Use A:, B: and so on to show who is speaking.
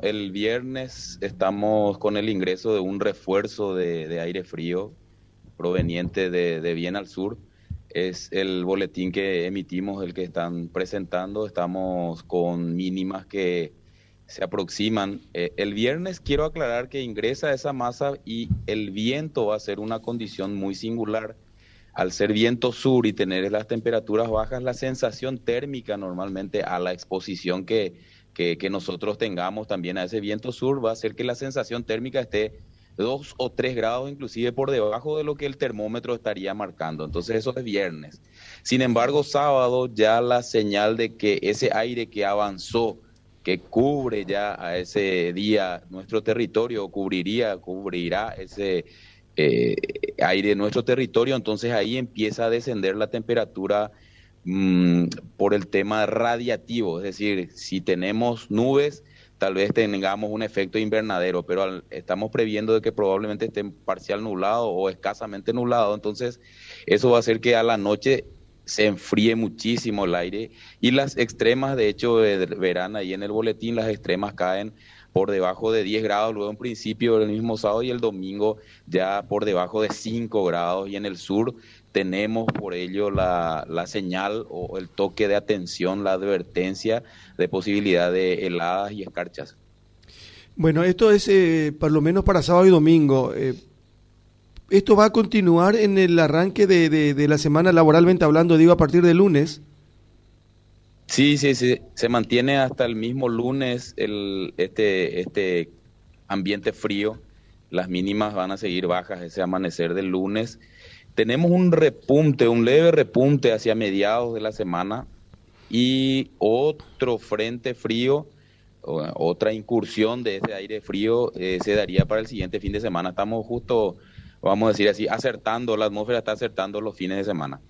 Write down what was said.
A: El viernes estamos con el ingreso de un refuerzo de, aire frío proveniente de, bien al sur. Es el boletín que emitimos, el que están presentando. Estamos con mínimas que se aproximan. Eh, el viernes quiero aclarar que ingresa esa masa y el viento va a ser una condición muy singular. Al ser viento sur y tener las temperaturas bajas, la sensación térmica normalmente a la exposición que que, nosotros tengamos también a ese viento sur va a hacer que la sensación térmica esté dos o tres grados inclusive por debajo de lo que el termómetro estaría marcando. Entonces eso es viernes. Sin embargo, sábado ya la señal de que ese aire que avanzó, que cubre ya a ese día nuestro territorio, cubriría, cubrirá ese eh, aire de nuestro territorio, entonces ahí empieza a descender la temperatura Mm, por el tema radiativo, es decir, si tenemos nubes, tal vez tengamos un efecto invernadero, pero estamos previendo de que probablemente esté parcial nublado o escasamente nublado, entonces eso va a hacer que a la noche se enfríe muchísimo el aire y las extremas, de hecho, verán ahí en el boletín, las extremas caen por debajo de 10 grados, luego en principio el mismo sábado y el domingo ya por debajo de 5 grados y en el sur tenemos por ello la, la señal o el toque de atención, la advertencia de posibilidad de heladas y escarchas.
B: Bueno, esto es eh, por lo menos para sábado y domingo. Eh, ¿Esto va a continuar en el arranque de, de, la semana laboralmente hablando, digo, a partir de lunes?
A: Sí, sí, sí, se mantiene hasta el mismo lunes el, este, este ambiente frío. Las mínimas van a seguir bajas ese amanecer del lunes tenemos un repunte, un leve repunte hacia mediados de la semana y otro frente frío, otra incursión de ese aire frío eh, se daría para el siguiente fin de semana. Estamos justo, vamos a decir así, acertando, la atmósfera está acertando los fines de semana.